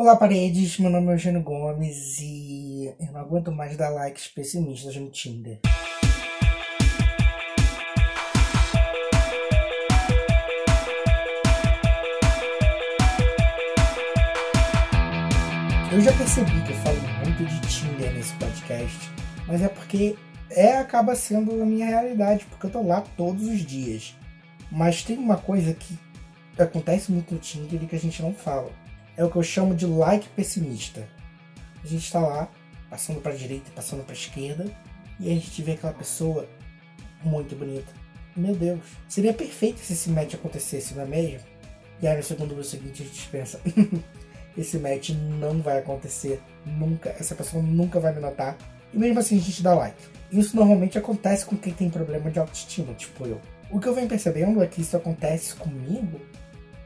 Olá, paredes. Meu nome é Eugênio Gomes e eu não aguento mais dar likes pessimistas no Tinder. Eu já percebi que eu falo muito de Tinder nesse podcast, mas é porque é acaba sendo a minha realidade, porque eu tô lá todos os dias. Mas tem uma coisa que acontece muito no Tinder e que a gente não fala é o que eu chamo de like pessimista. A gente está lá, passando para a direita passando para a esquerda, e a gente vê aquela pessoa muito bonita. Meu Deus, seria perfeito se esse match acontecesse, não é mesmo? E aí no segundo vídeo seguinte a gente pensa, esse match não vai acontecer nunca, essa pessoa nunca vai me notar, e mesmo assim a gente dá like. Isso normalmente acontece com quem tem problema de autoestima, tipo eu. O que eu venho percebendo é que isso acontece comigo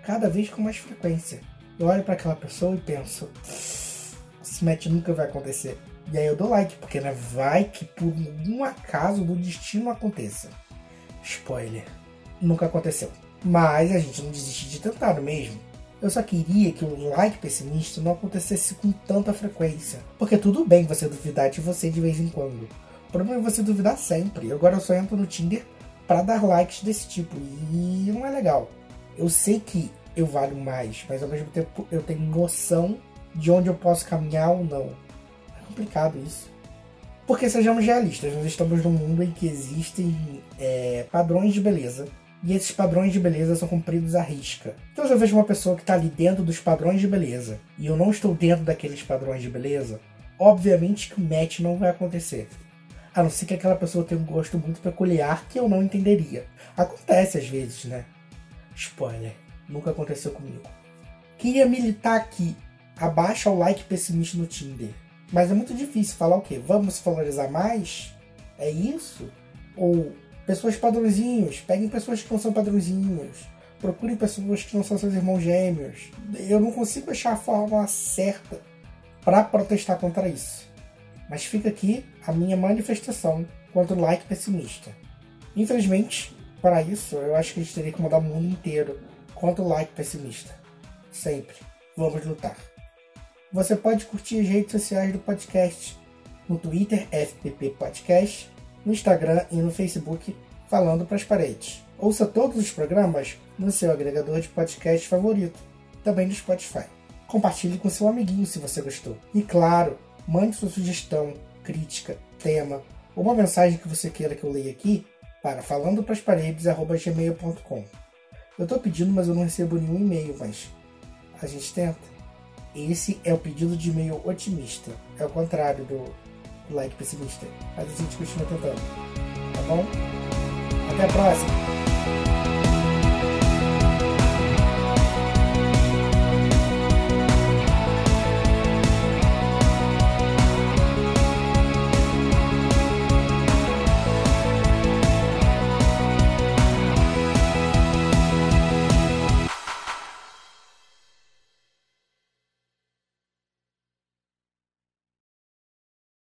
cada vez com mais frequência eu olho para aquela pessoa e penso, esse match nunca vai acontecer. E aí eu dou like, porque né, vai que por um acaso do destino aconteça. Spoiler, nunca aconteceu. Mas a gente não desiste de tentar, é mesmo? Eu só queria que o like pessimista não acontecesse com tanta frequência. Porque tudo bem você duvidar de você de vez em quando. O problema é você duvidar sempre. Agora eu só entro no Tinder para dar likes desse tipo. E não é legal. Eu sei que eu valho mais, mas ao mesmo tempo eu tenho noção de onde eu posso caminhar ou não. É complicado isso. Porque sejamos realistas, nós estamos num mundo em que existem é, padrões de beleza e esses padrões de beleza são cumpridos à risca. Então, se eu vejo uma pessoa que está ali dentro dos padrões de beleza e eu não estou dentro daqueles padrões de beleza, obviamente que o match não vai acontecer. A não ser que aquela pessoa tenha um gosto muito peculiar que eu não entenderia. Acontece às vezes, né? Spoiler. Nunca aconteceu comigo. Queria militar aqui. Abaixa o like pessimista no Tinder. Mas é muito difícil falar o quê? Vamos valorizar mais? É isso? Ou pessoas padrõezinhos? Peguem pessoas que não são padrõezinhos. Procurem pessoas que não são seus irmãos gêmeos. Eu não consigo achar a forma certa para protestar contra isso. Mas fica aqui a minha manifestação contra o like pessimista. Infelizmente, para isso, eu acho que a gente teria que mudar o mundo inteiro contra o like pessimista. Sempre. Vamos lutar. Você pode curtir as redes sociais do podcast no Twitter, FPP Podcast, no Instagram e no Facebook, falando para as paredes. Ouça todos os programas no seu agregador de podcast favorito, também no Spotify. Compartilhe com seu amiguinho se você gostou. E claro, mande sua sugestão, crítica, tema ou uma mensagem que você queira que eu leia aqui para falandoprasparedes.gmail.com. Eu tô pedindo, mas eu não recebo nenhum e-mail, mas a gente tenta. Esse é o pedido de e-mail otimista. É o contrário do like pessimista. Mas a gente continua tentando. Tá bom? Até a próxima!